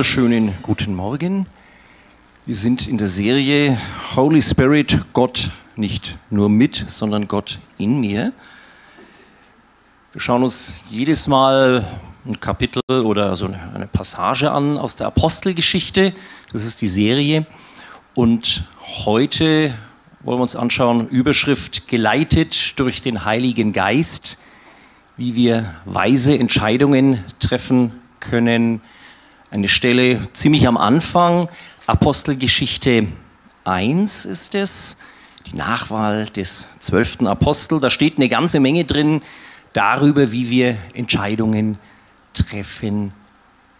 wunderschönen guten Morgen. Wir sind in der Serie Holy Spirit, Gott nicht nur mit, sondern Gott in mir. Wir schauen uns jedes Mal ein Kapitel oder so eine Passage an aus der Apostelgeschichte. Das ist die Serie. Und heute wollen wir uns anschauen, Überschrift geleitet durch den Heiligen Geist, wie wir weise Entscheidungen treffen können. Eine Stelle ziemlich am Anfang, Apostelgeschichte 1 ist es, die Nachwahl des zwölften Apostel. Da steht eine ganze Menge drin darüber, wie wir Entscheidungen treffen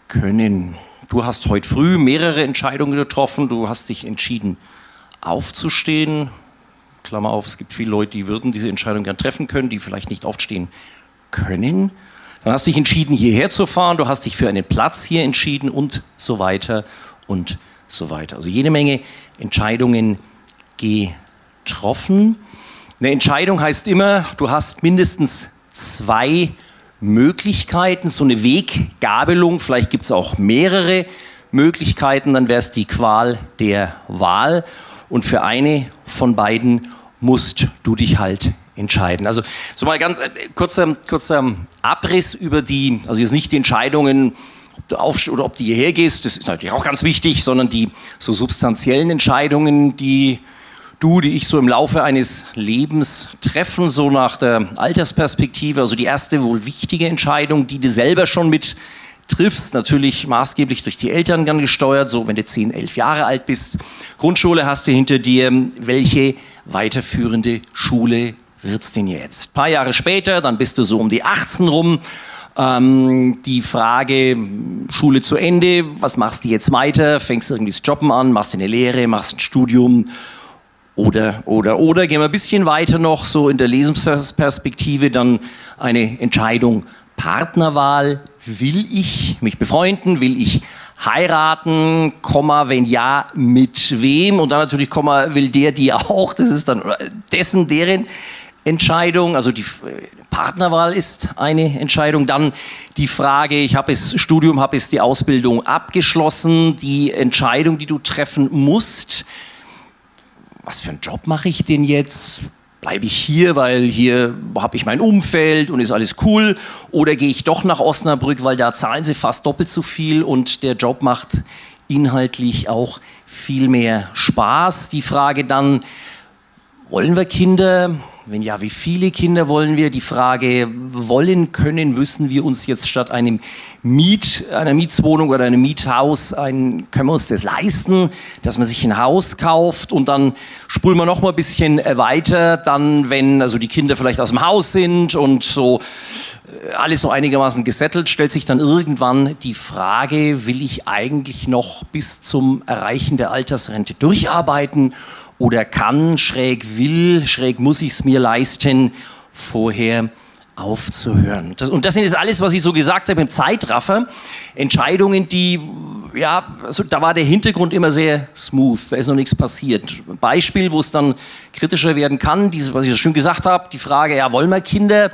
können. Du hast heute früh mehrere Entscheidungen getroffen. Du hast dich entschieden, aufzustehen. Klammer auf, es gibt viele Leute, die würden diese Entscheidung gern treffen können, die vielleicht nicht aufstehen können. Dann hast du dich entschieden, hierher zu fahren, du hast dich für einen Platz hier entschieden und so weiter und so weiter. Also jede Menge Entscheidungen getroffen. Eine Entscheidung heißt immer, du hast mindestens zwei Möglichkeiten, so eine Weggabelung, vielleicht gibt es auch mehrere Möglichkeiten, dann wäre es die Qual der Wahl und für eine von beiden musst du dich halt entscheiden. Also so mal ganz äh, kurzer, kurzer Abriss über die, also jetzt nicht die Entscheidungen, ob du aufstehst oder ob du hierher gehst, das ist natürlich auch ganz wichtig, sondern die so substanziellen Entscheidungen, die du, die ich so im Laufe eines Lebens treffen, so nach der Altersperspektive, also die erste wohl wichtige Entscheidung, die du selber schon mit triffst, natürlich maßgeblich durch die Eltern dann gesteuert, so wenn du 10, 11 Jahre alt bist. Grundschule hast du hinter dir, welche weiterführende Schule wird's denn jetzt? Ein paar Jahre später, dann bist du so um die 18 rum. Ähm, die Frage, Schule zu Ende, was machst du jetzt weiter? Fängst du irgendwie das Jobben an, machst du eine Lehre, machst ein Studium oder, oder, oder. Gehen wir ein bisschen weiter noch, so in der Lesensperspektive, dann eine Entscheidung. Partnerwahl, will ich mich befreunden, will ich heiraten, Komma, wenn ja, mit wem? Und dann natürlich, Komma, will der die auch, das ist dann dessen, deren Entscheidung, also die Partnerwahl ist eine Entscheidung. Dann die Frage, ich habe das Studium, habe es die Ausbildung abgeschlossen, die Entscheidung, die du treffen musst. Was für einen Job mache ich denn jetzt? Bleibe ich hier, weil hier habe ich mein Umfeld und ist alles cool? Oder gehe ich doch nach Osnabrück, weil da zahlen sie fast doppelt so viel und der Job macht inhaltlich auch viel mehr Spaß? Die Frage dann, wollen wir Kinder? Wenn ja, wie viele Kinder wollen wir? Die Frage, wollen, können, müssen wir uns jetzt statt einem Miet, einer Mietswohnung oder einem Miethaus, ein, können wir uns das leisten, dass man sich ein Haus kauft und dann spulen wir noch mal ein bisschen äh, weiter, dann, wenn also die Kinder vielleicht aus dem Haus sind und so äh, alles so einigermaßen gesettelt, stellt sich dann irgendwann die Frage, will ich eigentlich noch bis zum Erreichen der Altersrente durcharbeiten oder kann, schräg will, schräg muss ich es mir leisten, vorher aufzuhören. Das, und das sind jetzt alles, was ich so gesagt habe im Zeitraffer. Entscheidungen, die, ja, also da war der Hintergrund immer sehr smooth, da ist noch nichts passiert. Beispiel, wo es dann kritischer werden kann, dieses, was ich so schön gesagt habe, die Frage, ja, wollen wir Kinder?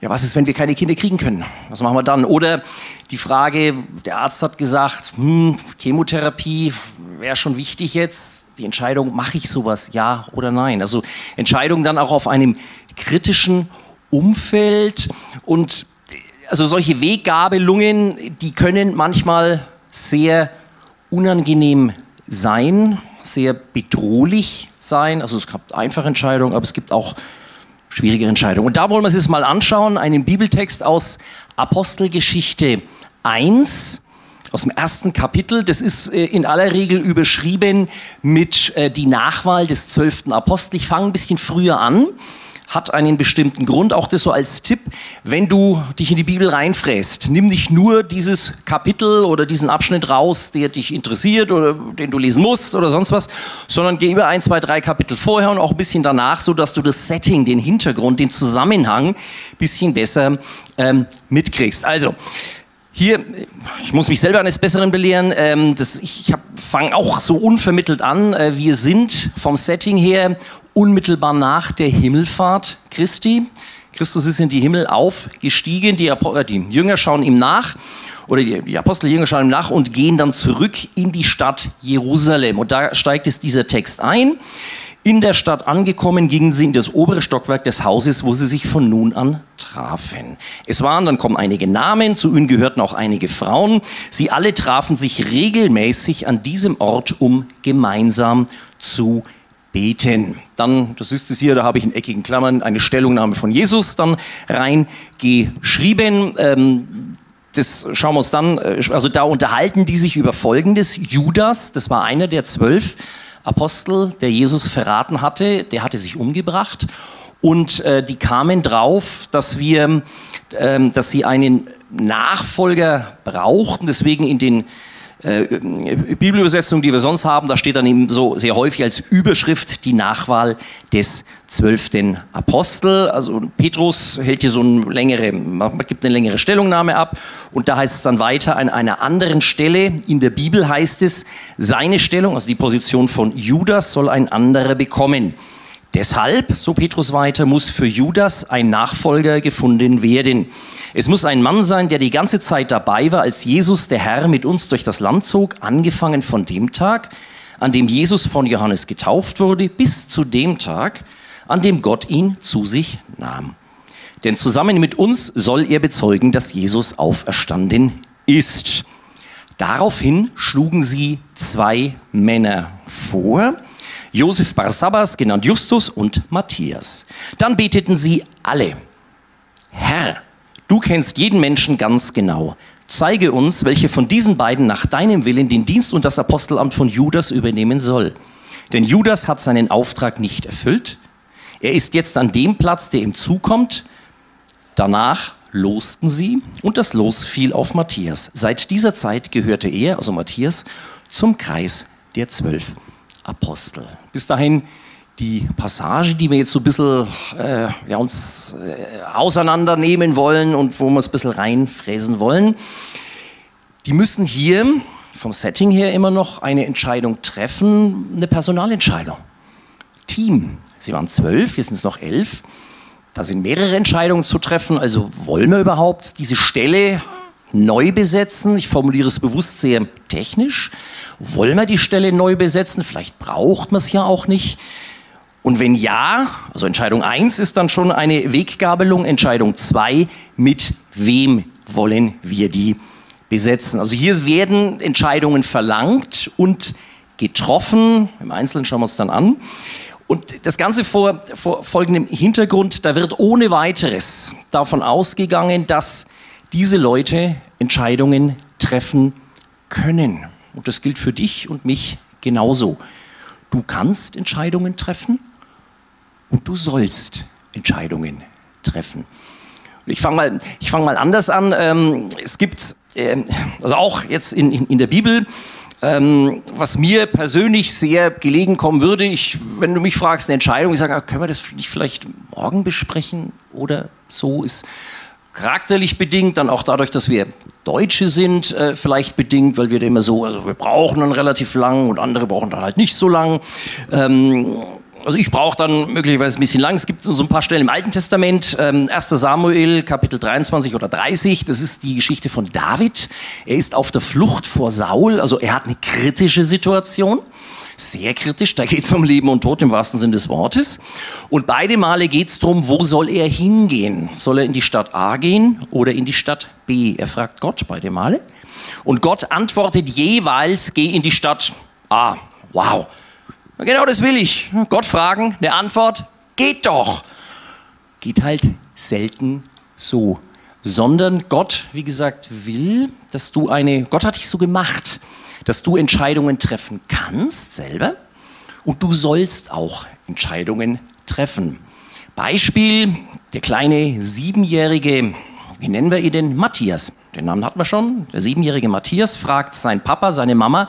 Ja, was ist, wenn wir keine Kinder kriegen können? Was machen wir dann? Oder die Frage, der Arzt hat gesagt, hm, Chemotherapie wäre schon wichtig jetzt, die Entscheidung, mache ich sowas, ja oder nein. Also Entscheidungen dann auch auf einem kritischen Umfeld und also solche Weggabelungen, die können manchmal sehr unangenehm sein, sehr bedrohlich sein. Also es gibt einfache Entscheidungen, aber es gibt auch schwierige Entscheidungen. Und da wollen wir uns jetzt mal anschauen, einen Bibeltext aus Apostelgeschichte 1 aus dem ersten Kapitel. Das ist äh, in aller Regel überschrieben mit äh, die Nachwahl des zwölften Apostel. Ich fange ein bisschen früher an, hat einen bestimmten Grund. Auch das so als Tipp, wenn du dich in die Bibel reinfräst, nimm nicht nur dieses Kapitel oder diesen Abschnitt raus, der dich interessiert oder den du lesen musst oder sonst was, sondern geh über ein, zwei, drei Kapitel vorher und auch ein bisschen danach, so dass du das Setting, den Hintergrund, den Zusammenhang ein bisschen besser ähm, mitkriegst. Also, hier, ich muss mich selber eines Besseren belehren. Ähm, das, ich fange auch so unvermittelt an. Äh, wir sind vom Setting her unmittelbar nach der Himmelfahrt Christi. Christus ist in die Himmel aufgestiegen, die, äh, die Jünger schauen ihm nach. oder die, die Apostel Jünger nach und gehen dann zurück in die Stadt Jerusalem. Und da steigt es dieser Text ein. In der Stadt angekommen, gingen sie in das obere Stockwerk des Hauses, wo sie sich von nun an trafen. Es waren, dann kommen einige Namen, zu ihnen gehörten auch einige Frauen. Sie alle trafen sich regelmäßig an diesem Ort, um gemeinsam zu beten. Dann, das ist es hier, da habe ich in eckigen Klammern eine Stellungnahme von Jesus dann reingeschrieben. Ähm, das schauen wir uns dann, äh, also da unterhalten die sich über Folgendes. Judas, das war einer der zwölf Apostel, der Jesus verraten hatte, der hatte sich umgebracht. Und äh, die kamen drauf, dass wir, äh, dass sie einen Nachfolger brauchten. Deswegen in den äh, Bibelübersetzung, die wir sonst haben, da steht dann eben so sehr häufig als Überschrift die Nachwahl des zwölften Apostel. Also Petrus hält hier so eine längere, gibt eine längere Stellungnahme ab und da heißt es dann weiter an einer anderen Stelle in der Bibel heißt es, seine Stellung, also die Position von Judas soll ein anderer bekommen. Deshalb, so Petrus weiter, muss für Judas ein Nachfolger gefunden werden. Es muss ein Mann sein, der die ganze Zeit dabei war, als Jesus, der Herr, mit uns durch das Land zog, angefangen von dem Tag, an dem Jesus von Johannes getauft wurde, bis zu dem Tag, an dem Gott ihn zu sich nahm. Denn zusammen mit uns soll er bezeugen, dass Jesus auferstanden ist. Daraufhin schlugen sie zwei Männer vor, Josef Barsabbas, genannt Justus, und Matthias. Dann beteten sie alle, Herr, du kennst jeden Menschen ganz genau. Zeige uns, welche von diesen beiden nach deinem Willen den Dienst und das Apostelamt von Judas übernehmen soll. Denn Judas hat seinen Auftrag nicht erfüllt. Er ist jetzt an dem Platz, der ihm zukommt. Danach losten sie und das Los fiel auf Matthias. Seit dieser Zeit gehörte er, also Matthias, zum Kreis der Zwölf. Apostel. Bis dahin die Passage, die wir jetzt so ein bisschen äh, ja, uns äh, auseinandernehmen wollen und wo wir es ein bisschen reinfräsen wollen, die müssen hier vom Setting her immer noch eine Entscheidung treffen, eine Personalentscheidung. Team. Sie waren zwölf, jetzt sind es noch elf. Da sind mehrere Entscheidungen zu treffen. Also wollen wir überhaupt diese Stelle neu besetzen? Ich formuliere es bewusst sehr technisch. Wollen wir die Stelle neu besetzen? Vielleicht braucht man es ja auch nicht. Und wenn ja, also Entscheidung 1 ist dann schon eine Weggabelung, Entscheidung 2, mit wem wollen wir die besetzen? Also hier werden Entscheidungen verlangt und getroffen. Im Einzelnen schauen wir uns dann an. Und das Ganze vor, vor folgendem Hintergrund, da wird ohne weiteres davon ausgegangen, dass diese Leute Entscheidungen treffen können. Und das gilt für dich und mich genauso. Du kannst Entscheidungen treffen und du sollst Entscheidungen treffen. Ich fange mal, fang mal anders an. Ähm, es gibt, äh, also auch jetzt in, in, in der Bibel, ähm, was mir persönlich sehr gelegen kommen würde, ich, wenn du mich fragst, eine Entscheidung, ich sage, ah, können wir das nicht vielleicht morgen besprechen oder so, ist charakterlich bedingt, dann auch dadurch, dass wir Deutsche sind, äh, vielleicht bedingt, weil wir da immer so, also wir brauchen dann relativ lang und andere brauchen dann halt nicht so lang. Ähm, also ich brauche dann möglicherweise ein bisschen lang. Es gibt so ein paar Stellen im Alten Testament. Ähm, 1. Samuel, Kapitel 23 oder 30. Das ist die Geschichte von David. Er ist auf der Flucht vor Saul. Also er hat eine kritische Situation sehr kritisch. Da geht es um Leben und Tod im wahrsten Sinne des Wortes. Und beide Male geht es darum, wo soll er hingehen? Soll er in die Stadt A gehen oder in die Stadt B? Er fragt Gott beide Male. Und Gott antwortet jeweils, geh in die Stadt A. Wow. Genau das will ich. Gott fragen, eine Antwort, geht doch. Geht halt selten so. Sondern Gott, wie gesagt, will, dass du eine, Gott hat dich so gemacht dass du Entscheidungen treffen kannst selber und du sollst auch Entscheidungen treffen. Beispiel, der kleine siebenjährige, wie nennen wir ihn denn? Matthias. Den Namen hat man schon. Der siebenjährige Matthias fragt seinen Papa, seine Mama,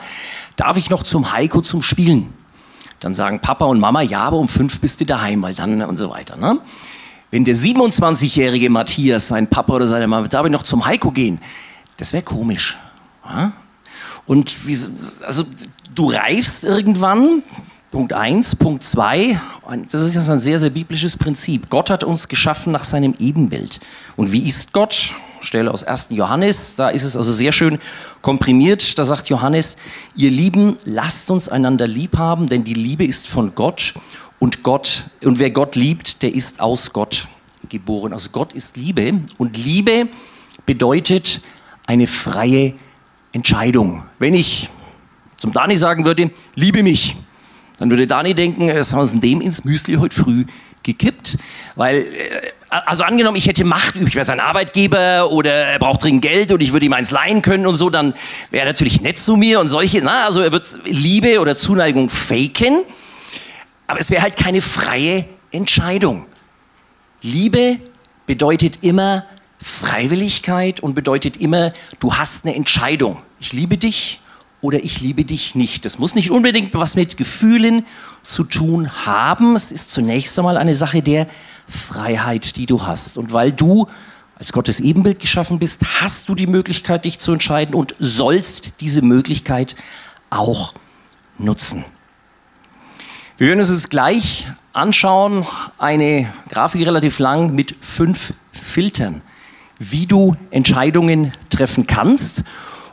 darf ich noch zum Heiko zum Spielen? Dann sagen Papa und Mama, ja, aber um fünf bist du daheim, weil dann und so weiter. Ne? Wenn der 27-jährige Matthias, sein Papa oder seine Mama, darf ich noch zum Heiko gehen? Das wäre komisch. Ja? Und wie, also du reifst irgendwann, Punkt 1, Punkt 2, das ist ein sehr, sehr biblisches Prinzip. Gott hat uns geschaffen nach seinem Ebenbild. Und wie ist Gott? Stelle aus 1. Johannes, da ist es also sehr schön komprimiert. Da sagt Johannes, ihr Lieben, lasst uns einander lieb haben, denn die Liebe ist von Gott und Gott und wer Gott liebt, der ist aus Gott geboren. Also Gott ist Liebe und Liebe bedeutet eine freie Entscheidung. Wenn ich zum Dani sagen würde, liebe mich, dann würde Dani denken, was haben sie dem ins Müsli heute früh gekippt? Weil, äh, also angenommen, ich hätte Macht übrig, ich wäre sein Arbeitgeber oder er braucht dringend Geld und ich würde ihm eins leihen können und so, dann wäre er natürlich nett zu mir und solche, na, also er wird Liebe oder Zuneigung faken, aber es wäre halt keine freie Entscheidung. Liebe bedeutet immer Freiwilligkeit und bedeutet immer, du hast eine Entscheidung. Ich liebe dich oder ich liebe dich nicht. Das muss nicht unbedingt was mit Gefühlen zu tun haben. Es ist zunächst einmal eine Sache der Freiheit, die du hast. Und weil du als Gottes Ebenbild geschaffen bist, hast du die Möglichkeit, dich zu entscheiden und sollst diese Möglichkeit auch nutzen. Wir werden uns es gleich anschauen, eine Grafik relativ lang mit fünf Filtern, wie du Entscheidungen treffen kannst.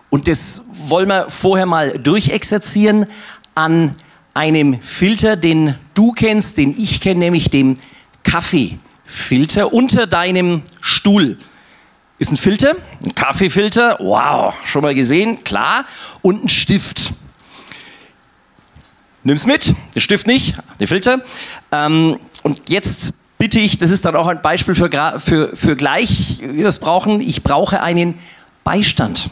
Und das wollen wir vorher mal durchexerzieren an einem Filter, den du kennst, den ich kenne, nämlich dem Kaffeefilter unter deinem Stuhl. Ist ein Filter, ein Kaffeefilter, wow, schon mal gesehen, klar, und ein Stift. Nimm's mit, den Stift nicht, den Filter. Ähm, und jetzt bitte ich, das ist dann auch ein Beispiel für, für, für gleich, wie wir es brauchen, ich brauche einen Beistand.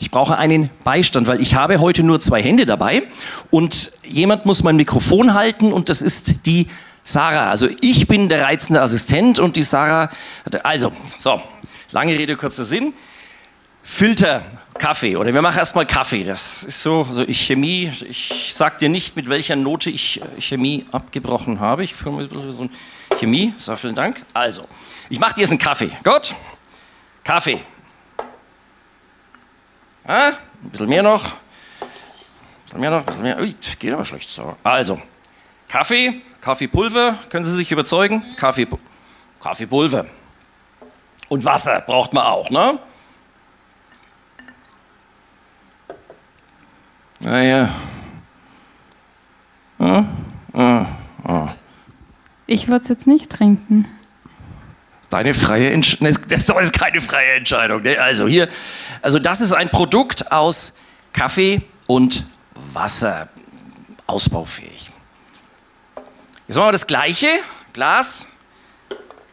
Ich brauche einen Beistand, weil ich habe heute nur zwei Hände dabei und jemand muss mein Mikrofon halten und das ist die Sarah. Also ich bin der reizende Assistent und die Sarah. Also, so, lange Rede, kurzer Sinn. Filter, Kaffee oder wir machen erstmal Kaffee. Das ist so, also ich Chemie, ich sag dir nicht, mit welcher Note ich äh, Chemie abgebrochen habe. Ich führe mal so ein Chemie. So, vielen Dank. Also, ich mache dir jetzt einen Kaffee. Gut? Kaffee. Ah, ein bisschen mehr noch. Ein bisschen mehr noch, ein bisschen mehr. Ui, geht aber schlecht so. Also, Kaffee, Kaffeepulver, können Sie sich überzeugen? Kaffee, Kaffeepulver. Und Wasser braucht man auch, ne? Naja. Ah, ah, ah. Ich würde es jetzt nicht trinken. Deine freie Entscheidung. Das ist keine freie Entscheidung. Ne? Also hier, also das ist ein Produkt aus Kaffee und Wasser. Ausbaufähig. Jetzt machen wir das gleiche. Glas,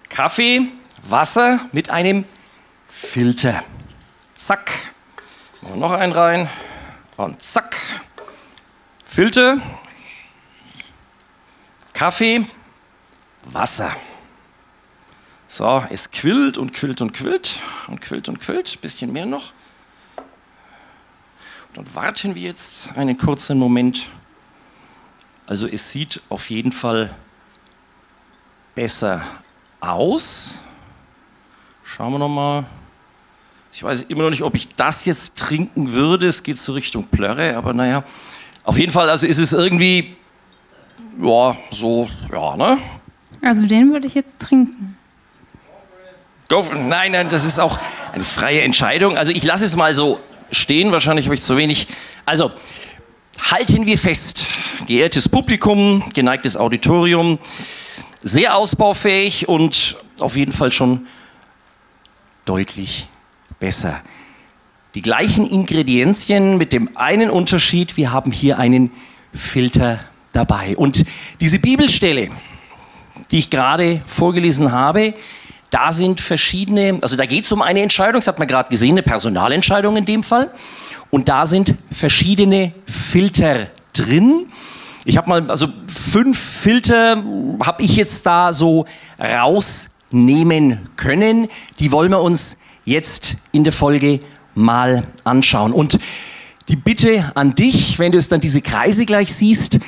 Kaffee, Wasser mit einem Filter. Zack. Machen wir noch einen rein. Und zack. Filter. Kaffee. Wasser. So, es quillt und quillt und quillt und quillt und quillt. Bisschen mehr noch. Und dann warten wir jetzt einen kurzen Moment. Also es sieht auf jeden Fall besser aus. Schauen wir noch mal. Ich weiß immer noch nicht, ob ich das jetzt trinken würde. Es geht so Richtung Plörre, aber naja. Auf jeden Fall, also ist es irgendwie, ja, so, ja, ne? Also den würde ich jetzt trinken. Go for, nein, nein, das ist auch eine freie Entscheidung. Also ich lasse es mal so stehen, wahrscheinlich habe ich zu wenig. Also halten wir fest, geehrtes Publikum, geneigtes Auditorium, sehr ausbaufähig und auf jeden Fall schon deutlich besser. Die gleichen Ingredienzien mit dem einen Unterschied, wir haben hier einen Filter dabei. Und diese Bibelstelle, die ich gerade vorgelesen habe, da sind verschiedene, also da geht es um eine Entscheidung, das hat man gerade gesehen, eine Personalentscheidung in dem Fall. Und da sind verschiedene Filter drin. Ich habe mal, also fünf Filter habe ich jetzt da so rausnehmen können. Die wollen wir uns jetzt in der Folge mal anschauen. Und die Bitte an dich, wenn du es dann diese Kreise gleich siehst,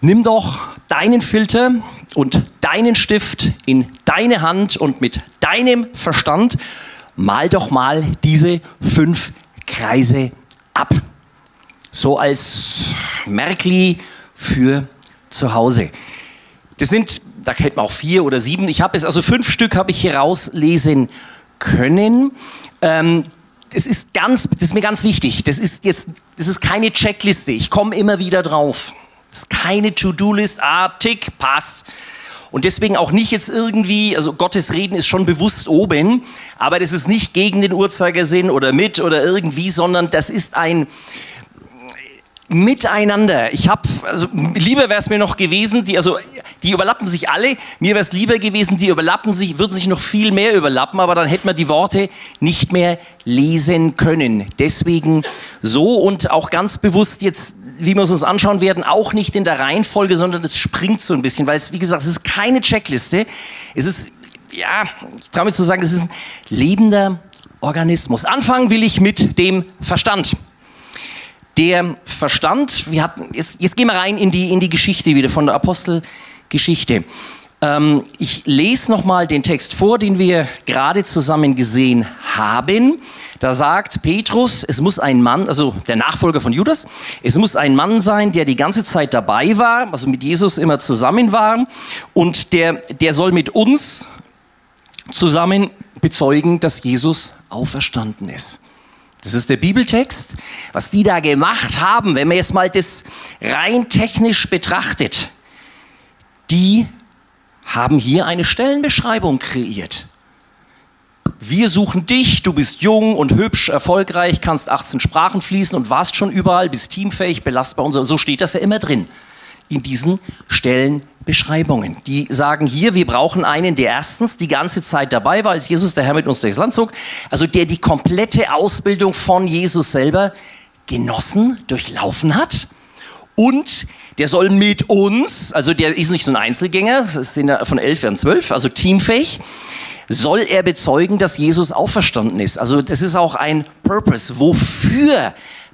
nimm doch deinen Filter und deinen Stift in deine Hand und mit deinem Verstand mal doch mal diese fünf Kreise ab. So als Merkli für zu Hause. Das sind, da kennt man auch vier oder sieben. Ich habe es, also fünf Stück habe ich hier rauslesen können. Ähm, das ist ganz, das ist mir ganz wichtig. Das ist jetzt, das ist keine Checkliste. Ich komme immer wieder drauf. Das ist keine To-Do-List. Ah, tick, passt. Und deswegen auch nicht jetzt irgendwie, also Gottes Reden ist schon bewusst oben, aber das ist nicht gegen den Uhrzeigersinn oder mit oder irgendwie, sondern das ist ein, miteinander. Ich habe, also lieber wäre es mir noch gewesen, die, also die überlappen sich alle. Mir wäre es lieber gewesen, die überlappen sich, würden sich noch viel mehr überlappen, aber dann hätte man die Worte nicht mehr lesen können. Deswegen so und auch ganz bewusst jetzt, wie wir es uns anschauen werden, auch nicht in der Reihenfolge, sondern es springt so ein bisschen, weil es, wie gesagt, es ist keine Checkliste. Es ist, ja, ich traue mir zu sagen, es ist ein lebender Organismus. Anfangen will ich mit dem Verstand. Der Verstand, wir hatten, jetzt, jetzt gehen wir rein in die, in die Geschichte wieder von der Apostelgeschichte. Ähm, ich lese nochmal den Text vor, den wir gerade zusammen gesehen haben. Da sagt Petrus, es muss ein Mann, also der Nachfolger von Judas, es muss ein Mann sein, der die ganze Zeit dabei war, also mit Jesus immer zusammen war und der, der soll mit uns zusammen bezeugen, dass Jesus auferstanden ist. Das ist der Bibeltext. Was die da gemacht haben, wenn man jetzt mal das rein technisch betrachtet, die haben hier eine Stellenbeschreibung kreiert. Wir suchen dich, du bist jung und hübsch, erfolgreich, kannst 18 Sprachen fließen und warst schon überall, bist teamfähig, belastbar und so. So steht das ja immer drin in diesen Stellenbeschreibungen. Die sagen hier, wir brauchen einen, der erstens die ganze Zeit dabei war, als Jesus der Herr mit uns durchs Land zog, also der die komplette Ausbildung von Jesus selber genossen, durchlaufen hat. Und der soll mit uns, also der ist nicht so ein Einzelgänger, das sind ja von elf und zwölf, also teamfähig, soll er bezeugen, dass Jesus auferstanden ist. Also das ist auch ein Purpose. Wofür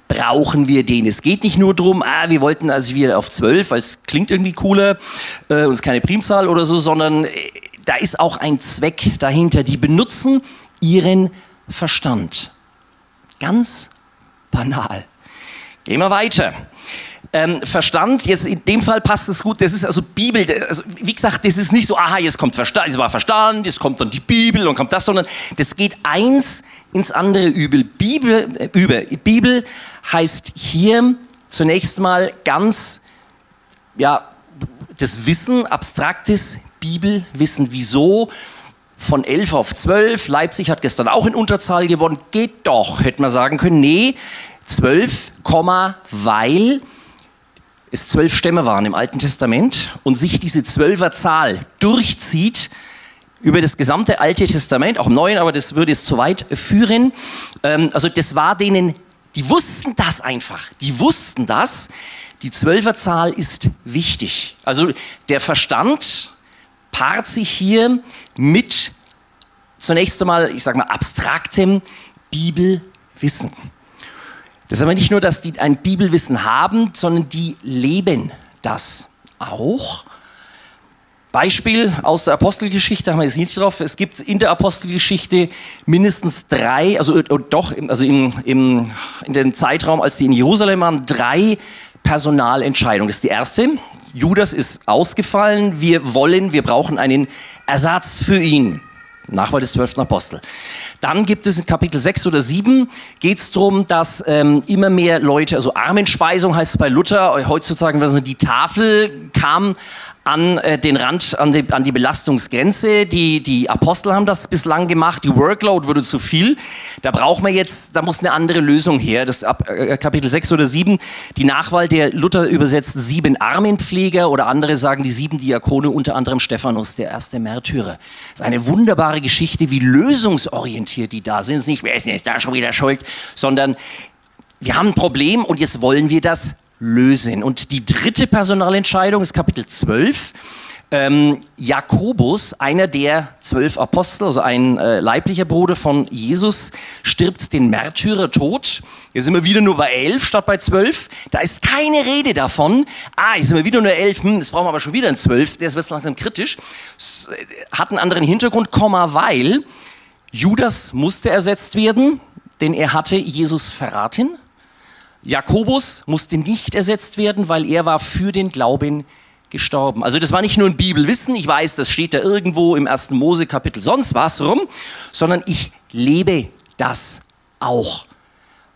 brauchen wir den. Es geht nicht nur darum, ah, wir wollten also wieder auf zwölf, weil es klingt irgendwie cooler äh, und ist keine Primzahl oder so, sondern äh, da ist auch ein Zweck dahinter. Die benutzen ihren Verstand. Ganz banal. Gehen wir weiter. Ähm, Verstand, jetzt in dem Fall passt es gut, das ist also Bibel, also wie gesagt, das ist nicht so, aha, jetzt kommt Verstand, es war Verstand, jetzt kommt dann die Bibel und kommt das, sondern das geht eins ins andere übel. Bibel, äh, über. Bibel heißt hier zunächst mal ganz, ja, das Wissen, abstraktes Bibelwissen. Wieso? Von 11 auf 12. Leipzig hat gestern auch in Unterzahl gewonnen. Geht doch, hätte man sagen können. Nee, 12, weil es zwölf Stämme waren im Alten Testament und sich diese Zwölferzahl durchzieht über das gesamte Alte Testament, auch im Neuen, aber das würde es zu weit führen. Ähm, also das war denen, die wussten das einfach. Die wussten das. Die Zwölferzahl ist wichtig. Also der Verstand paart sich hier mit zunächst einmal, ich sage mal, abstraktem Bibelwissen. Das ist aber nicht nur, dass die ein Bibelwissen haben, sondern die leben das auch. Beispiel aus der Apostelgeschichte haben wir jetzt nicht drauf. Es gibt in der Apostelgeschichte mindestens drei, also äh, doch, also im, im, in dem Zeitraum, als die in Jerusalem waren, drei Personalentscheidungen. Das ist die erste. Judas ist ausgefallen. Wir wollen, wir brauchen einen Ersatz für ihn. Nachwahl des zwölften Apostel. Dann gibt es in Kapitel 6 oder 7 geht es darum, dass ähm, immer mehr Leute, also Armenspeisung heißt es bei Luther, heutzutage die Tafel kam an äh, den Rand, an die, an die Belastungsgrenze. Die, die Apostel haben das bislang gemacht. Die Workload wurde zu viel. Da braucht man jetzt, da muss eine andere Lösung her. Das ab äh, Kapitel 6 oder 7, die Nachwahl der Luther übersetzt sieben Armenpfleger oder andere sagen die sieben Diakone, unter anderem Stephanus, der erste Märtyrer. Das ist eine wunderbare Geschichte, wie lösungsorientiert die da sind. Es ist nicht, wer ist denn jetzt da schon wieder schuld, sondern wir haben ein Problem und jetzt wollen wir das lösen. Und die dritte Personalentscheidung ist Kapitel 12. Ähm, Jakobus, einer der zwölf Apostel, also ein äh, leiblicher Bruder von Jesus, stirbt den Märtyrertod. Hier sind wir wieder nur bei elf statt bei zwölf. Da ist keine Rede davon. Ah, hier sind wir wieder nur elf. Hm, jetzt brauchen wir aber schon wieder ein zwölf. Der ist langsam kritisch. Hat einen anderen Hintergrund, Komma, weil Judas musste ersetzt werden, denn er hatte Jesus verraten. Jakobus musste nicht ersetzt werden, weil er war für den Glauben gestorben. Also das war nicht nur ein Bibelwissen, ich weiß, das steht da irgendwo im ersten Mose Kapitel sonst was rum, sondern ich lebe das auch.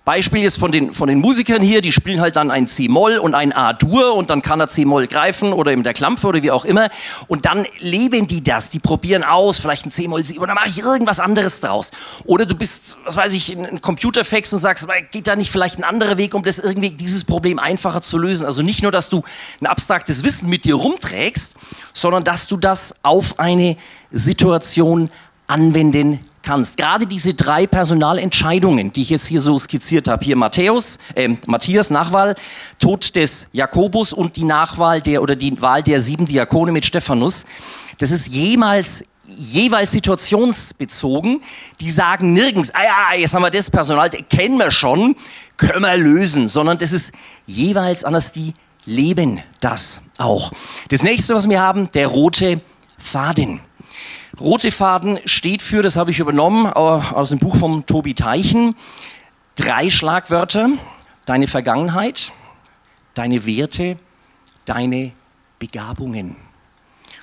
Beispiel ist von den, von den Musikern hier, die spielen halt dann ein C-Moll und ein A-Dur und dann kann er C-Moll greifen oder eben der Klampfe oder wie auch immer und dann leben die das, die probieren aus, vielleicht ein C-Moll oder dann mache ich irgendwas anderes draus. Oder du bist, was weiß ich, ein Computerfax und sagst, geht da nicht vielleicht ein anderer Weg, um das irgendwie, dieses Problem einfacher zu lösen? Also nicht nur, dass du ein abstraktes Wissen mit dir rumträgst, sondern dass du das auf eine Situation anwenden kannst. Gerade diese drei Personalentscheidungen, die ich jetzt hier so skizziert habe, hier Matthäus, äh, Matthias, Nachwahl, Tod des Jakobus und die Nachwahl der oder die Wahl der sieben Diakone mit Stephanus, das ist jemals jeweils situationsbezogen, die sagen nirgends, ah ja, jetzt haben wir das Personal, kennen wir schon, können wir lösen, sondern das ist jeweils anders, die leben das auch. Das nächste, was wir haben, der rote Faden. Rote Faden steht für, das habe ich übernommen aus dem Buch von Tobi Teichen, drei Schlagwörter. Deine Vergangenheit, deine Werte, deine Begabungen.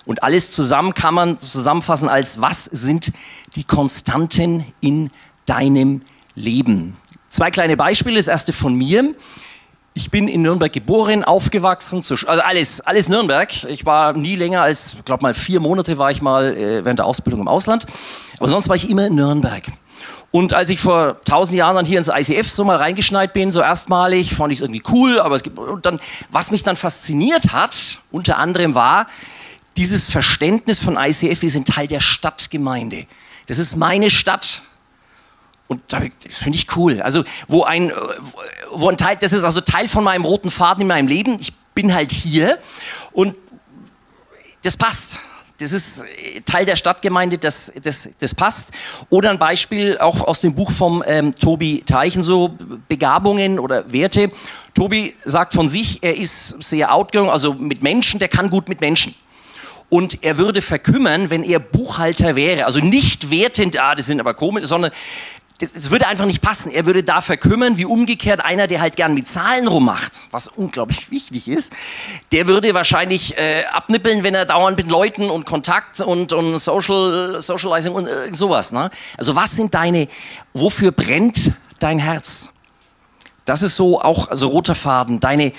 Und alles zusammen kann man zusammenfassen als, was sind die Konstanten in deinem Leben? Zwei kleine Beispiele. Das erste von mir. Ich bin in Nürnberg geboren, aufgewachsen, also alles, alles Nürnberg. Ich war nie länger als, ich glaube mal vier Monate war ich mal äh, während der Ausbildung im Ausland. Aber sonst war ich immer in Nürnberg. Und als ich vor tausend Jahren dann hier ins ICF so mal reingeschneit bin, so erstmalig, fand ich es irgendwie cool. Aber es gibt, und dann, was mich dann fasziniert hat, unter anderem war dieses Verständnis von ICF, wir sind Teil der Stadtgemeinde. Das ist meine Stadt. Und das finde ich cool. Also, wo ein, wo ein Teil, das ist also Teil von meinem roten Faden in meinem Leben. Ich bin halt hier und das passt. Das ist Teil der Stadtgemeinde, das, das, das passt. Oder ein Beispiel auch aus dem Buch vom ähm, Tobi Teichen, so Begabungen oder Werte. Tobi sagt von sich, er ist sehr outgoing, also mit Menschen, der kann gut mit Menschen und er würde verkümmern, wenn er Buchhalter wäre. Also nicht wertend, ah, das sind aber komisch, sondern das, würde einfach nicht passen. Er würde da verkümmern, wie umgekehrt einer, der halt gern mit Zahlen rummacht, was unglaublich wichtig ist, der würde wahrscheinlich äh, abnippeln, wenn er dauernd mit Leuten und Kontakt und, und Social, Socializing und äh, sowas. Ne? Also was sind deine, wofür brennt dein Herz? Das ist so auch also roter Faden. Deine,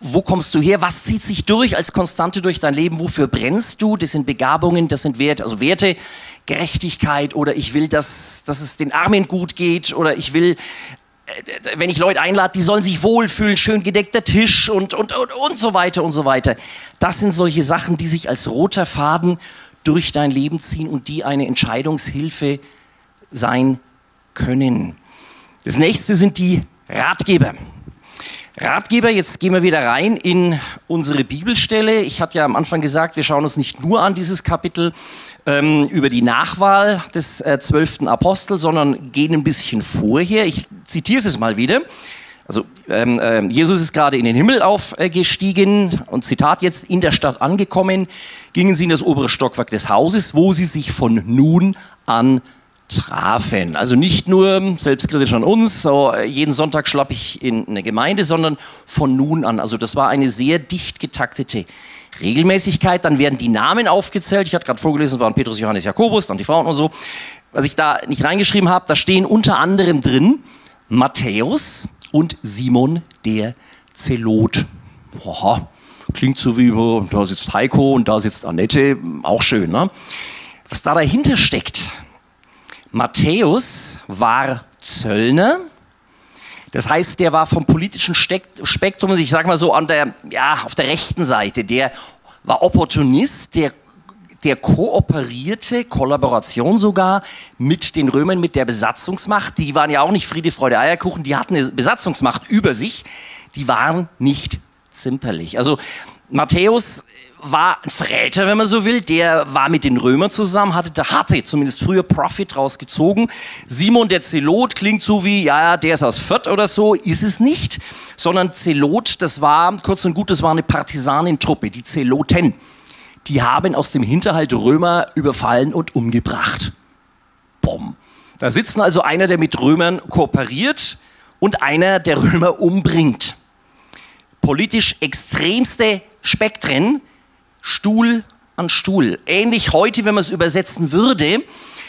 wo kommst du her? Was zieht sich durch als Konstante durch dein Leben? Wofür brennst du? Das sind Begabungen, das sind Werte, also Werte, Gerechtigkeit oder ich will, dass, dass es den Armen gut geht oder ich will, äh, wenn ich Leute einlade, die sollen sich wohlfühlen, schön gedeckter Tisch und, und, und, und so weiter und so weiter. Das sind solche Sachen, die sich als roter Faden durch dein Leben ziehen und die eine Entscheidungshilfe sein können. Das nächste sind die Ratgeber. Ratgeber, jetzt gehen wir wieder rein in unsere Bibelstelle. Ich hatte ja am Anfang gesagt, wir schauen uns nicht nur an dieses Kapitel ähm, über die Nachwahl des äh, zwölften äh, Apostels, sondern gehen ein bisschen vorher. Ich zitiere es mal wieder. Also ähm, äh, Jesus ist gerade in den Himmel aufgestiegen und Zitat jetzt, in der Stadt angekommen, gingen sie in das obere Stockwerk des Hauses, wo sie sich von nun an trafen. Also nicht nur selbstkritisch an uns, so jeden Sonntag schlapp ich in eine Gemeinde, sondern von nun an. Also das war eine sehr dicht getaktete Regelmäßigkeit. Dann werden die Namen aufgezählt. Ich hatte gerade vorgelesen, waren Petrus, Johannes, Jakobus, dann die Frauen und so. Was ich da nicht reingeschrieben habe, da stehen unter anderem drin Matthäus und Simon der Zelot. Oha, klingt so wie, da sitzt Heiko und da sitzt Annette, auch schön, ne? Was da dahinter steckt, Matthäus war Zöllner. Das heißt, der war vom politischen Spektrum, ich sage mal so, an der, ja, auf der rechten Seite. Der war Opportunist, der, der kooperierte, Kollaboration sogar mit den Römern, mit der Besatzungsmacht. Die waren ja auch nicht Friede, Freude, Eierkuchen, die hatten eine Besatzungsmacht über sich. Die waren nicht zimperlich. Also Matthäus war ein Verräter, wenn man so will. Der war mit den Römern zusammen, hatte, da hatte zumindest früher Profit rausgezogen. Simon der Zelot klingt so wie, ja, der ist aus Fürth oder so, ist es nicht. Sondern Zelot, das war, kurz und gut, das war eine Partisanentruppe, die Zeloten. Die haben aus dem Hinterhalt Römer überfallen und umgebracht. Bom. Da sitzen also einer, der mit Römern kooperiert und einer, der Römer umbringt. Politisch extremste Spektren, Stuhl an Stuhl. Ähnlich heute, wenn man es übersetzen würde,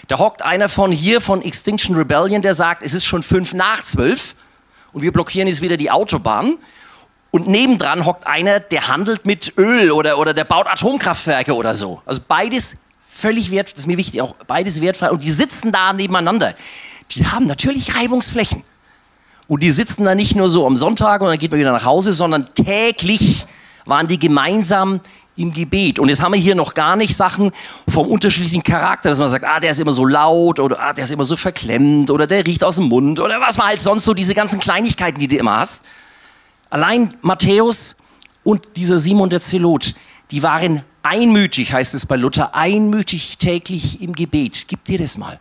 da hockt einer von hier, von Extinction Rebellion, der sagt, es ist schon fünf nach zwölf und wir blockieren jetzt wieder die Autobahn. Und nebendran hockt einer, der handelt mit Öl oder, oder der baut Atomkraftwerke oder so. Also beides völlig wert, das ist mir wichtig, auch beides wertfrei. Und die sitzen da nebeneinander. Die haben natürlich Reibungsflächen. Und die sitzen da nicht nur so am Sonntag und dann geht man wieder nach Hause, sondern täglich waren die gemeinsam im Gebet. Und jetzt haben wir hier noch gar nicht Sachen vom unterschiedlichen Charakter, dass man sagt, ah, der ist immer so laut oder ah, der ist immer so verklemmt oder der riecht aus dem Mund oder was man halt sonst so, diese ganzen Kleinigkeiten, die du immer hast. Allein Matthäus und dieser Simon der Zelot, die waren einmütig, heißt es bei Luther, einmütig täglich im Gebet. Gib dir das mal.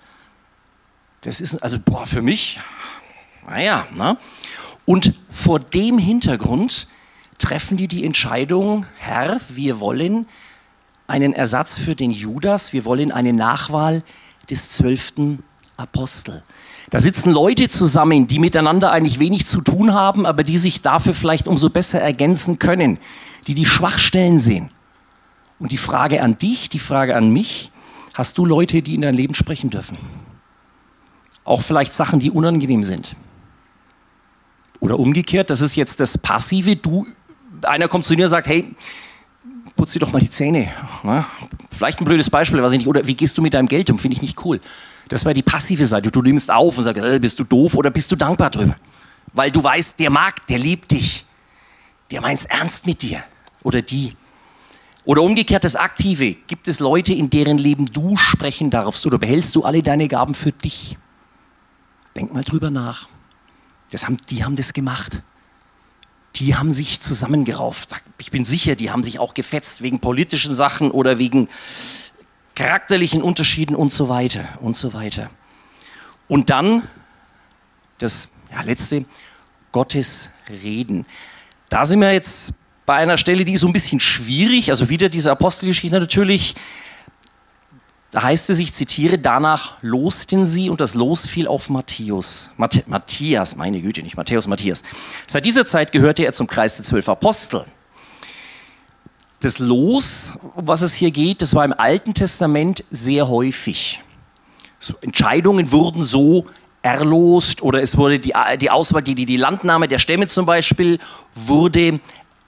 Das ist, also, boah, für mich, naja, ne? Und vor dem Hintergrund treffen die die Entscheidung, Herr, wir wollen einen Ersatz für den Judas, wir wollen eine Nachwahl des zwölften Apostel. Da sitzen Leute zusammen, die miteinander eigentlich wenig zu tun haben, aber die sich dafür vielleicht umso besser ergänzen können, die die Schwachstellen sehen. Und die Frage an dich, die Frage an mich, hast du Leute, die in dein Leben sprechen dürfen? Auch vielleicht Sachen, die unangenehm sind. Oder umgekehrt, das ist jetzt das Passive, du einer kommt zu dir und sagt, hey, putz dir doch mal die Zähne. Ne? Vielleicht ein blödes Beispiel, weiß ich nicht. Oder wie gehst du mit deinem Geld um? Finde ich nicht cool. Das wäre die passive Seite. Du nimmst auf und sagst, äh, bist du doof oder bist du dankbar drüber? Weil du weißt, der mag, der liebt dich. Der meint es ernst mit dir. Oder die. Oder umgekehrt das Aktive. Gibt es Leute, in deren Leben du sprechen darfst oder behältst du alle deine Gaben für dich? Denk mal drüber nach. Das haben, die haben das gemacht die haben sich zusammengerauft. Ich bin sicher, die haben sich auch gefetzt wegen politischen Sachen oder wegen charakterlichen Unterschieden und so weiter und so weiter. Und dann das ja, letzte, Gottes Reden. Da sind wir jetzt bei einer Stelle, die ist so ein bisschen schwierig. Also wieder diese Apostelgeschichte natürlich. Da heißt es, ich zitiere, danach losten sie und das Los fiel auf Matthäus. Matt Matthias, meine Güte, nicht Matthäus, Matthias. Seit dieser Zeit gehörte er zum Kreis der zwölf Apostel. Das Los, um was es hier geht, das war im Alten Testament sehr häufig. So, Entscheidungen wurden so erlost oder es wurde die, die Auswahl, die, die Landnahme der Stämme zum Beispiel, wurde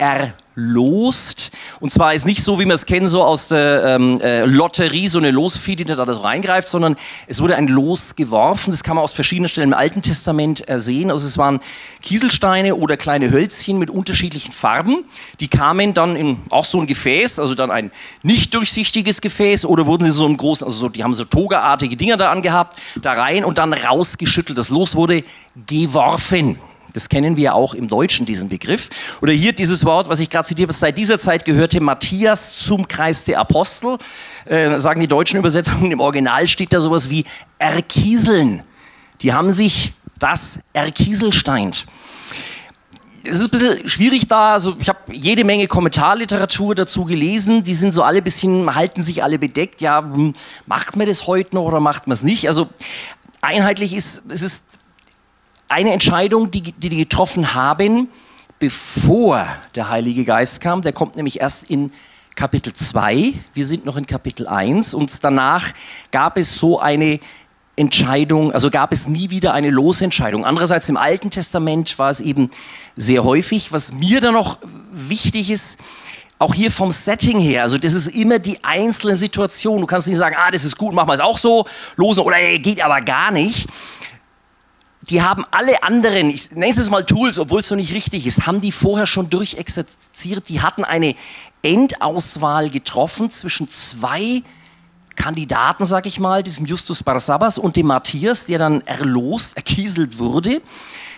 erlost. Und zwar ist nicht so, wie wir es kennen, so aus der ähm, äh, Lotterie, so eine Losfee, die da so reingreift, sondern es wurde ein Los geworfen. Das kann man aus verschiedenen Stellen im Alten Testament sehen. Also es waren Kieselsteine oder kleine Hölzchen mit unterschiedlichen Farben. Die kamen dann in auch so ein Gefäß, also dann ein nicht durchsichtiges Gefäß oder wurden sie so einen großen, also so, die haben so togaartige Dinger da angehabt, da rein und dann rausgeschüttelt. Das Los wurde geworfen. Das kennen wir auch im Deutschen, diesen Begriff. Oder hier dieses Wort, was ich gerade zitiert habe, seit dieser Zeit gehörte Matthias zum Kreis der Apostel. Äh, sagen die deutschen Übersetzungen, im Original steht da sowas wie erkieseln. Die haben sich das erkieselsteint. Es ist ein bisschen schwierig da, also ich habe jede Menge Kommentarliteratur dazu gelesen, die sind so alle ein bisschen, halten sich alle bedeckt, ja, hm, macht man das heute noch oder macht man es nicht? Also einheitlich ist, es ist eine Entscheidung, die, die die getroffen haben, bevor der Heilige Geist kam. Der kommt nämlich erst in Kapitel 2. Wir sind noch in Kapitel 1 und danach gab es so eine Entscheidung, also gab es nie wieder eine Losentscheidung. Andererseits im Alten Testament war es eben sehr häufig. Was mir da noch wichtig ist, auch hier vom Setting her, also das ist immer die einzelne Situation. Du kannst nicht sagen, ah, das ist gut, machen wir es auch so, losen oder ey, geht aber gar nicht die haben alle anderen, ich nenne es mal Tools, obwohl es so nicht richtig ist, haben die vorher schon durchexerziert. Die hatten eine Endauswahl getroffen zwischen zwei Kandidaten, sag ich mal, diesem Justus Barsabas und dem Matthias, der dann erlost, erkieselt wurde.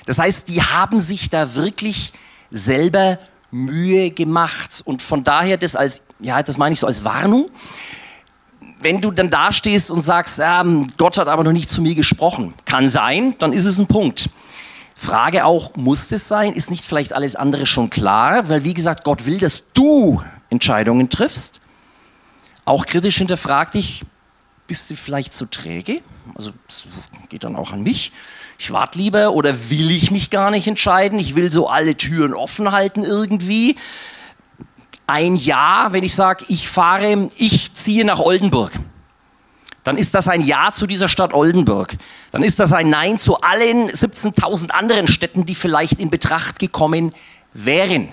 Das heißt, die haben sich da wirklich selber Mühe gemacht und von daher das als, ja, das meine ich so als Warnung wenn du dann dastehst und sagst, ja, Gott hat aber noch nicht zu mir gesprochen, kann sein, dann ist es ein Punkt. Frage auch, muss das sein? Ist nicht vielleicht alles andere schon klar? Weil wie gesagt, Gott will, dass du Entscheidungen triffst. Auch kritisch hinterfrag dich, bist du vielleicht zu träge? Also das geht dann auch an mich. Ich warte lieber oder will ich mich gar nicht entscheiden? Ich will so alle Türen offen halten irgendwie. Ein Ja, wenn ich sage, ich fahre, ich ziehe nach Oldenburg. Dann ist das ein Ja zu dieser Stadt Oldenburg. Dann ist das ein Nein zu allen 17.000 anderen Städten, die vielleicht in Betracht gekommen wären.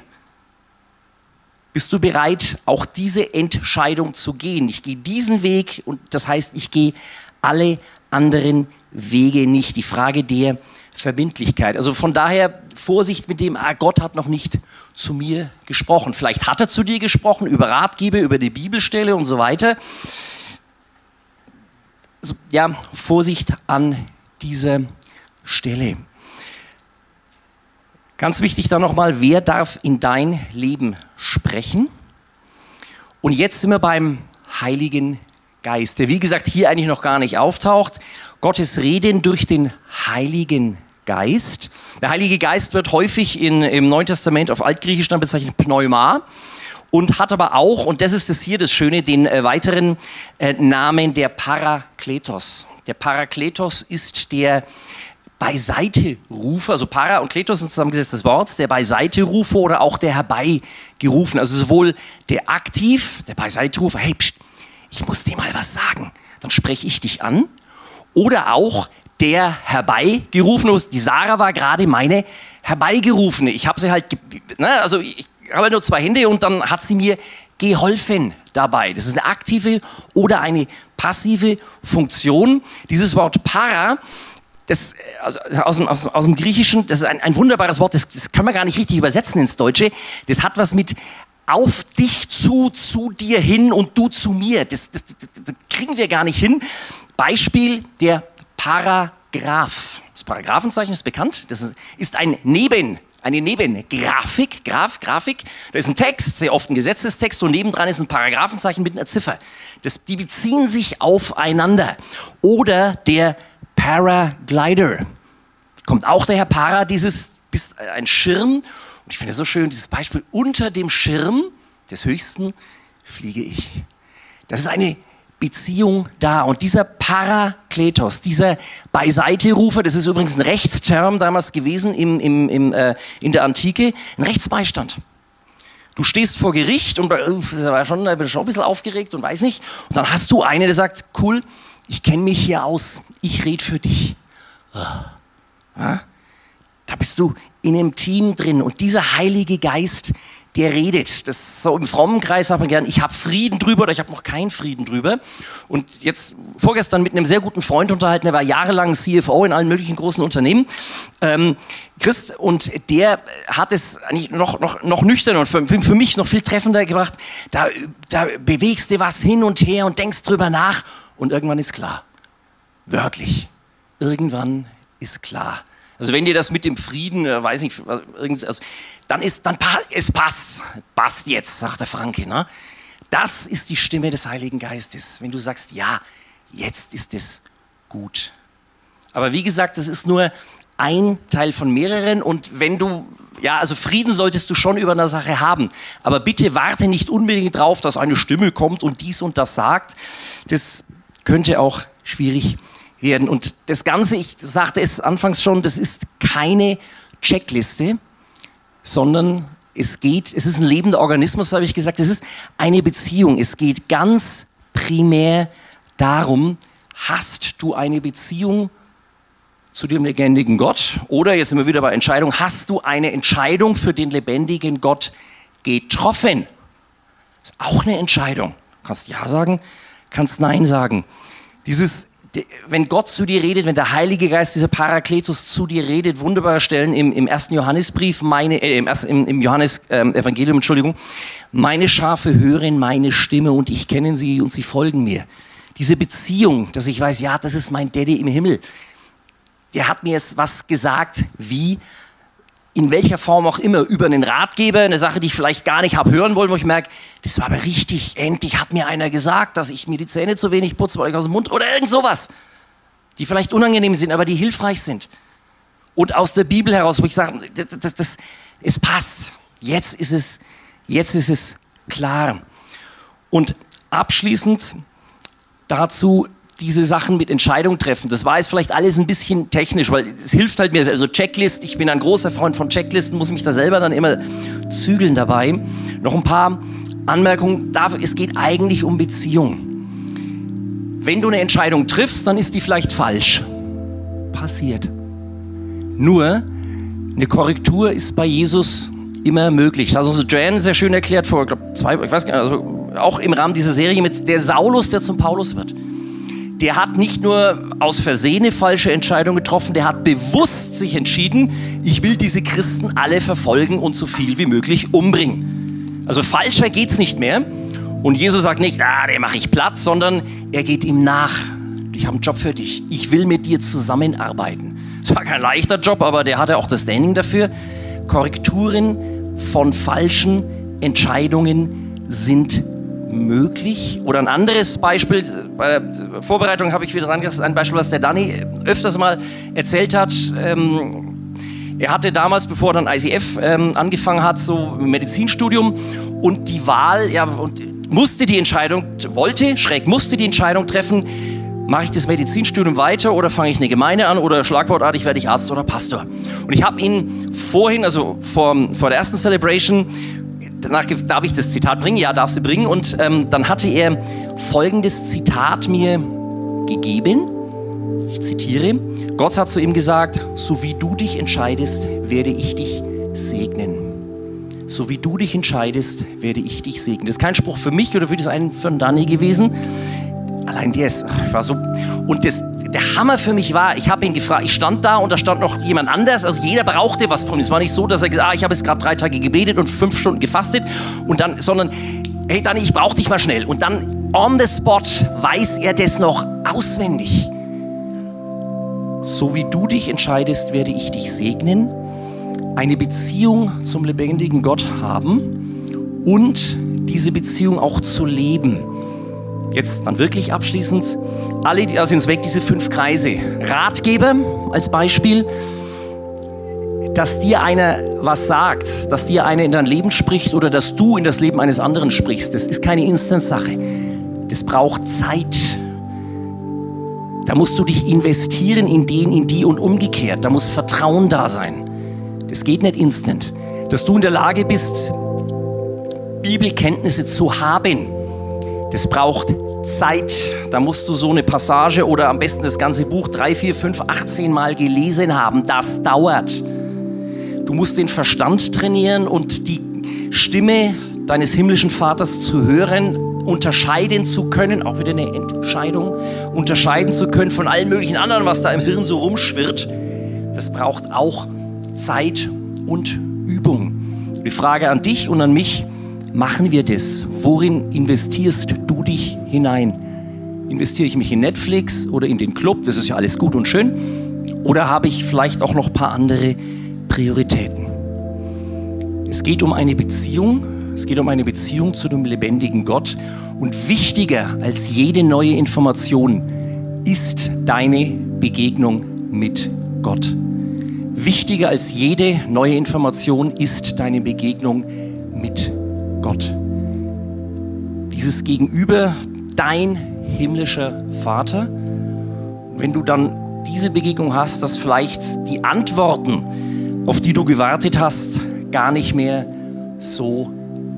Bist du bereit, auch diese Entscheidung zu gehen? Ich gehe diesen Weg und das heißt, ich gehe alle anderen Wege nicht. Die Frage der Verbindlichkeit. Also von daher Vorsicht mit dem, ah, Gott hat noch nicht zu mir gesprochen. Vielleicht hat er zu dir gesprochen über Ratgeber, über die Bibelstelle und so weiter. Also, ja, Vorsicht an dieser Stelle. Ganz wichtig dann nochmal, wer darf in dein Leben sprechen? Und jetzt sind wir beim Heiligen Geist, der wie gesagt hier eigentlich noch gar nicht auftaucht. Gottes Reden durch den Heiligen Geist. Der Heilige Geist wird häufig in, im Neuen Testament auf Altgriechisch dann bezeichnet Pneuma und hat aber auch, und das ist das hier das Schöne, den äh, weiteren äh, Namen der Parakletos. Der Parakletos ist der Beiseiterufer, also Para und Kletos sind zusammengesetztes Wort, der Beiseiterufer oder auch der Herbeigerufen. Also sowohl der Aktiv, der Beiseiterufer, hey, pst, ich muss dir mal was sagen, dann spreche ich dich an. Oder auch der Herbeigerufene, die Sarah war gerade meine Herbeigerufene. Ich habe sie halt, ne, also ich habe nur zwei Hände und dann hat sie mir geholfen dabei. Das ist eine aktive oder eine passive Funktion. Dieses Wort para, das, also aus, dem, aus, aus, dem Griechischen, das ist ein, ein wunderbares Wort, das, das können wir gar nicht richtig übersetzen ins Deutsche. Das hat was mit auf dich zu, zu dir hin und du zu mir. Das, das, das kriegen wir gar nicht hin. Beispiel der Paragraph. Das Paragraphenzeichen ist bekannt. Das ist ein Neben, eine Nebengrafik, Graph, Grafik. Da ist ein Text, sehr oft ein Gesetzestext und nebendran ist ein Paragraphenzeichen mit einer Ziffer. Das, die beziehen sich aufeinander. Oder der Paraglider. Kommt auch daher Para, dieses, bist ein Schirm und ich finde es so schön, dieses Beispiel, unter dem Schirm des Höchsten fliege ich. Das ist eine Beziehung da. Und dieser Parakletos, dieser Beiseiterufer, das ist übrigens ein Rechtsterm damals gewesen im, im, im, äh, in der Antike, ein Rechtsbeistand. Du stehst vor Gericht und äh, das war schon, bin schon ein bisschen aufgeregt und weiß nicht. Und dann hast du eine, der sagt, cool, ich kenne mich hier aus, ich rede für dich. Ja? Da bist du in einem Team drin und dieser Heilige Geist, der redet. Das ist so im frommen Kreis sagt man gern, ich habe Frieden drüber oder ich habe noch keinen Frieden drüber. Und jetzt vorgestern mit einem sehr guten Freund unterhalten, der war jahrelang CFO in allen möglichen großen Unternehmen. Ähm, Christ, und der hat es eigentlich noch, noch, noch nüchtern und für, für mich noch viel treffender gebracht. Da, da bewegst du was hin und her und denkst drüber nach und irgendwann ist klar. Wörtlich. Irgendwann ist klar. Also wenn dir das mit dem Frieden, äh, weiß nicht, also, dann ist, dann es passt, passt jetzt, sagt der Franke. Ne? Das ist die Stimme des Heiligen Geistes. Wenn du sagst, ja, jetzt ist es gut. Aber wie gesagt, das ist nur ein Teil von mehreren und wenn du, ja, also Frieden solltest du schon über eine Sache haben, aber bitte warte nicht unbedingt drauf, dass eine Stimme kommt und dies und das sagt. Das könnte auch schwierig sein werden. Und das Ganze, ich sagte es anfangs schon, das ist keine Checkliste, sondern es geht, es ist ein lebender Organismus, habe ich gesagt, es ist eine Beziehung. Es geht ganz primär darum, hast du eine Beziehung zu dem lebendigen Gott? Oder, jetzt sind wir wieder bei Entscheidung, hast du eine Entscheidung für den lebendigen Gott getroffen? Das ist auch eine Entscheidung. Du kannst Ja sagen, kannst Nein sagen. Dieses wenn Gott zu dir redet, wenn der Heilige Geist, dieser Parakletus zu dir redet, wunderbare Stellen im, im ersten Johannesbrief, meine, äh, im, im, im Johannes ähm, Evangelium, Entschuldigung, meine Schafe hören meine Stimme und ich kenne sie und sie folgen mir. Diese Beziehung, dass ich weiß, ja, das ist mein Daddy im Himmel. Der hat mir jetzt was gesagt, wie in welcher Form auch immer, über einen Ratgeber, eine Sache, die ich vielleicht gar nicht habe hören wollen, wo ich merke, das war aber richtig, endlich hat mir einer gesagt, dass ich mir die Zähne zu wenig putze, weil ich aus dem Mund, oder irgend sowas, die vielleicht unangenehm sind, aber die hilfreich sind. Und aus der Bibel heraus, wo ich sage, das, das, das, es passt, jetzt ist es, jetzt ist es klar. Und abschließend dazu diese Sachen mit Entscheidung treffen. Das war jetzt vielleicht alles ein bisschen technisch, weil es hilft halt mir. Also Checklist, ich bin ein großer Freund von Checklisten, muss mich da selber dann immer zügeln dabei. Noch ein paar Anmerkung, es geht eigentlich um Beziehung. Wenn du eine Entscheidung triffst, dann ist die vielleicht falsch. Passiert. Nur, eine Korrektur ist bei Jesus immer möglich. Das hat uns Joanne sehr schön erklärt vor, ich glaube, zwei, ich weiß gar nicht, also auch im Rahmen dieser Serie mit der Saulus, der zum Paulus wird. Der hat nicht nur aus Versehen eine falsche Entscheidung getroffen, der hat bewusst sich entschieden, ich will diese Christen alle verfolgen und so viel wie möglich umbringen. Also falscher geht's nicht mehr. Und Jesus sagt nicht, ah, der mache ich Platz, sondern er geht ihm nach. Ich habe einen Job für dich. Ich will mit dir zusammenarbeiten. Es war kein leichter Job, aber der hatte auch das Standing dafür. Korrekturen von falschen Entscheidungen sind möglich. Oder ein anderes Beispiel, bei der Vorbereitung habe ich wieder dran ein Beispiel, was der Danny öfters mal erzählt hat. Ähm, er hatte damals, bevor er dann ICF ähm, angefangen hat, so Medizinstudium und die Wahl, ja, und musste die Entscheidung, wollte, schräg musste die Entscheidung treffen, mache ich das Medizinstudium weiter oder fange ich eine Gemeinde an oder schlagwortartig werde ich Arzt oder Pastor. Und ich habe ihn vorhin, also vor, vor der ersten Celebration, danach darf ich das Zitat bringen? Ja, darfst du bringen. Und ähm, dann hatte er folgendes Zitat mir gegeben. Ich zitiere. Gott hat zu ihm gesagt, so wie du dich entscheidest, werde ich dich segnen. So wie du dich entscheidest, werde ich dich segnen. Das ist kein Spruch für mich oder für das einen von Danny gewesen. Allein der ist, ich war so. Und das, der Hammer für mich war, ich habe ihn gefragt, ich stand da und da stand noch jemand anders, also jeder brauchte was von mir. Es war nicht so, dass er gesagt ah, ich habe jetzt gerade drei Tage gebetet und fünf Stunden gefastet und dann, sondern, hey Dani, ich brauche dich mal schnell. Und dann on the spot weiß er das noch auswendig. So wie du dich entscheidest, werde ich dich segnen, eine Beziehung zum lebendigen Gott haben und diese Beziehung auch zu leben jetzt dann wirklich abschließend, alle die sind weg, diese fünf Kreise. Ratgeber als Beispiel, dass dir einer was sagt, dass dir einer in dein Leben spricht oder dass du in das Leben eines anderen sprichst, das ist keine Instant-Sache. Das braucht Zeit. Da musst du dich investieren in den, in die und umgekehrt. Da muss Vertrauen da sein. Das geht nicht instant. Dass du in der Lage bist, Bibelkenntnisse zu haben, das braucht Zeit. Da musst du so eine Passage oder am besten das ganze Buch drei, vier, fünf, 18 Mal gelesen haben. Das dauert. Du musst den Verstand trainieren und die Stimme deines himmlischen Vaters zu hören, unterscheiden zu können, auch wieder eine Entscheidung, unterscheiden zu können von allen möglichen anderen, was da im Hirn so rumschwirrt. Das braucht auch Zeit und Übung. Die Frage an dich und an mich, machen wir das? Worin investierst du dich hinein? Investiere ich mich in Netflix oder in den Club? Das ist ja alles gut und schön. Oder habe ich vielleicht auch noch ein paar andere Prioritäten? Es geht um eine Beziehung. Es geht um eine Beziehung zu dem lebendigen Gott. Und wichtiger als jede neue Information ist deine Begegnung mit Gott. Wichtiger als jede neue Information ist deine Begegnung mit Gott. Dieses Gegenüber, dein himmlischer Vater. Wenn du dann diese Begegnung hast, dass vielleicht die Antworten, auf die du gewartet hast, gar nicht mehr so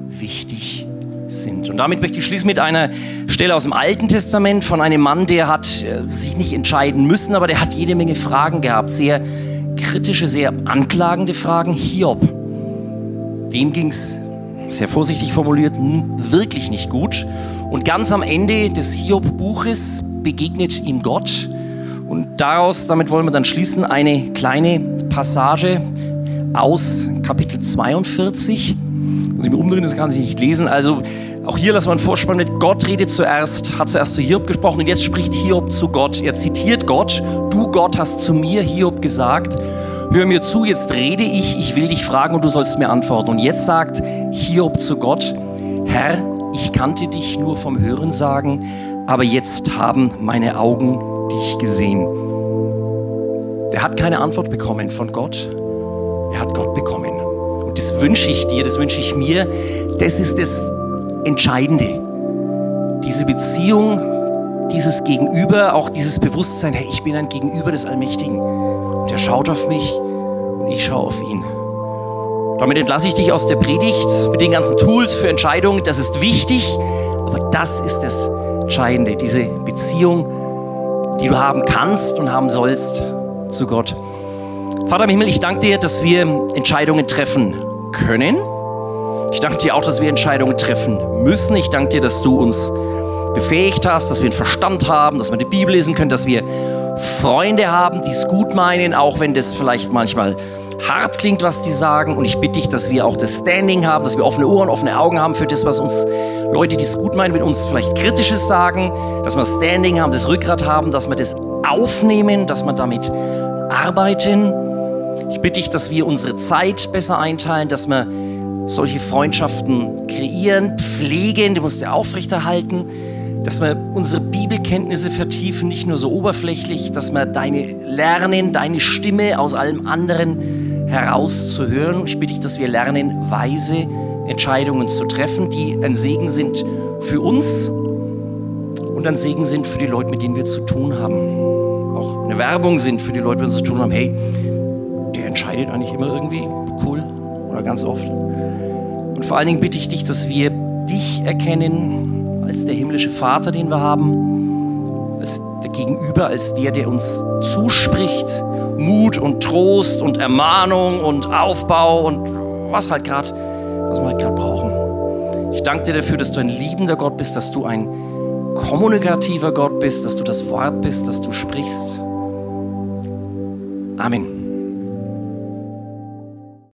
wichtig sind. Und damit möchte ich schließen mit einer Stelle aus dem Alten Testament von einem Mann, der hat äh, sich nicht entscheiden müssen, aber der hat jede Menge Fragen gehabt, sehr kritische, sehr anklagende Fragen. Hiob, dem ging es sehr vorsichtig formuliert, wirklich nicht gut. Und ganz am Ende des Hiob-Buches begegnet ihm Gott. Und daraus, damit wollen wir dann schließen, eine kleine Passage aus Kapitel 42. Muss ich mir umdrehen, das kann ich nicht lesen. Also auch hier lassen wir einen Vorspann mit. Gott redet zuerst, hat zuerst zu Hiob gesprochen und jetzt spricht Hiob zu Gott. Er zitiert Gott. Du Gott hast zu mir, Hiob, gesagt hör mir zu, jetzt rede ich, ich will dich fragen und du sollst mir antworten. Und jetzt sagt Hiob zu Gott, Herr, ich kannte dich nur vom Hören sagen, aber jetzt haben meine Augen dich gesehen. Der hat keine Antwort bekommen von Gott, er hat Gott bekommen. Und das wünsche ich dir, das wünsche ich mir, das ist das Entscheidende. Diese Beziehung, dieses Gegenüber, auch dieses Bewusstsein, hey, ich bin ein Gegenüber des Allmächtigen. Und er schaut auf mich ich schaue auf ihn. Damit entlasse ich dich aus der Predigt mit den ganzen Tools für Entscheidungen. Das ist wichtig, aber das ist das Entscheidende, diese Beziehung, die du haben kannst und haben sollst zu Gott. Vater im Himmel, ich danke dir, dass wir Entscheidungen treffen können. Ich danke dir auch, dass wir Entscheidungen treffen müssen. Ich danke dir, dass du uns befähigt hast, dass wir einen Verstand haben, dass wir die Bibel lesen können, dass wir Freunde haben, die es gut meinen, auch wenn das vielleicht manchmal hart klingt, was die sagen. Und ich bitte dich, dass wir auch das Standing haben, dass wir offene Ohren, offene Augen haben für das, was uns Leute, die es gut meinen, mit uns vielleicht Kritisches sagen, dass wir Standing haben, das Rückgrat haben, dass wir das aufnehmen, dass wir damit arbeiten. Ich bitte dich, dass wir unsere Zeit besser einteilen, dass wir solche Freundschaften kreieren, pflegen, die musst du aufrechterhalten, dass wir unsere Bibelkenntnisse vertiefen, nicht nur so oberflächlich, dass wir deine lernen, deine Stimme aus allem anderen herauszuhören. Ich bitte dich, dass wir lernen, weise Entscheidungen zu treffen, die ein Segen sind für uns und ein Segen sind für die Leute, mit denen wir zu tun haben. Auch eine Werbung sind für die Leute, mit denen wir zu tun haben. Hey, der entscheidet eigentlich immer irgendwie cool oder ganz oft. Und vor allen Dingen bitte ich dich, dass wir dich erkennen als der himmlische Vater, den wir haben, als der Gegenüber, als der, der uns zuspricht, Mut und Trost und Ermahnung und Aufbau und was halt gerade, was wir halt gerade brauchen. Ich danke dir dafür, dass du ein liebender Gott bist, dass du ein kommunikativer Gott bist, dass du das Wort bist, dass du sprichst. Amen.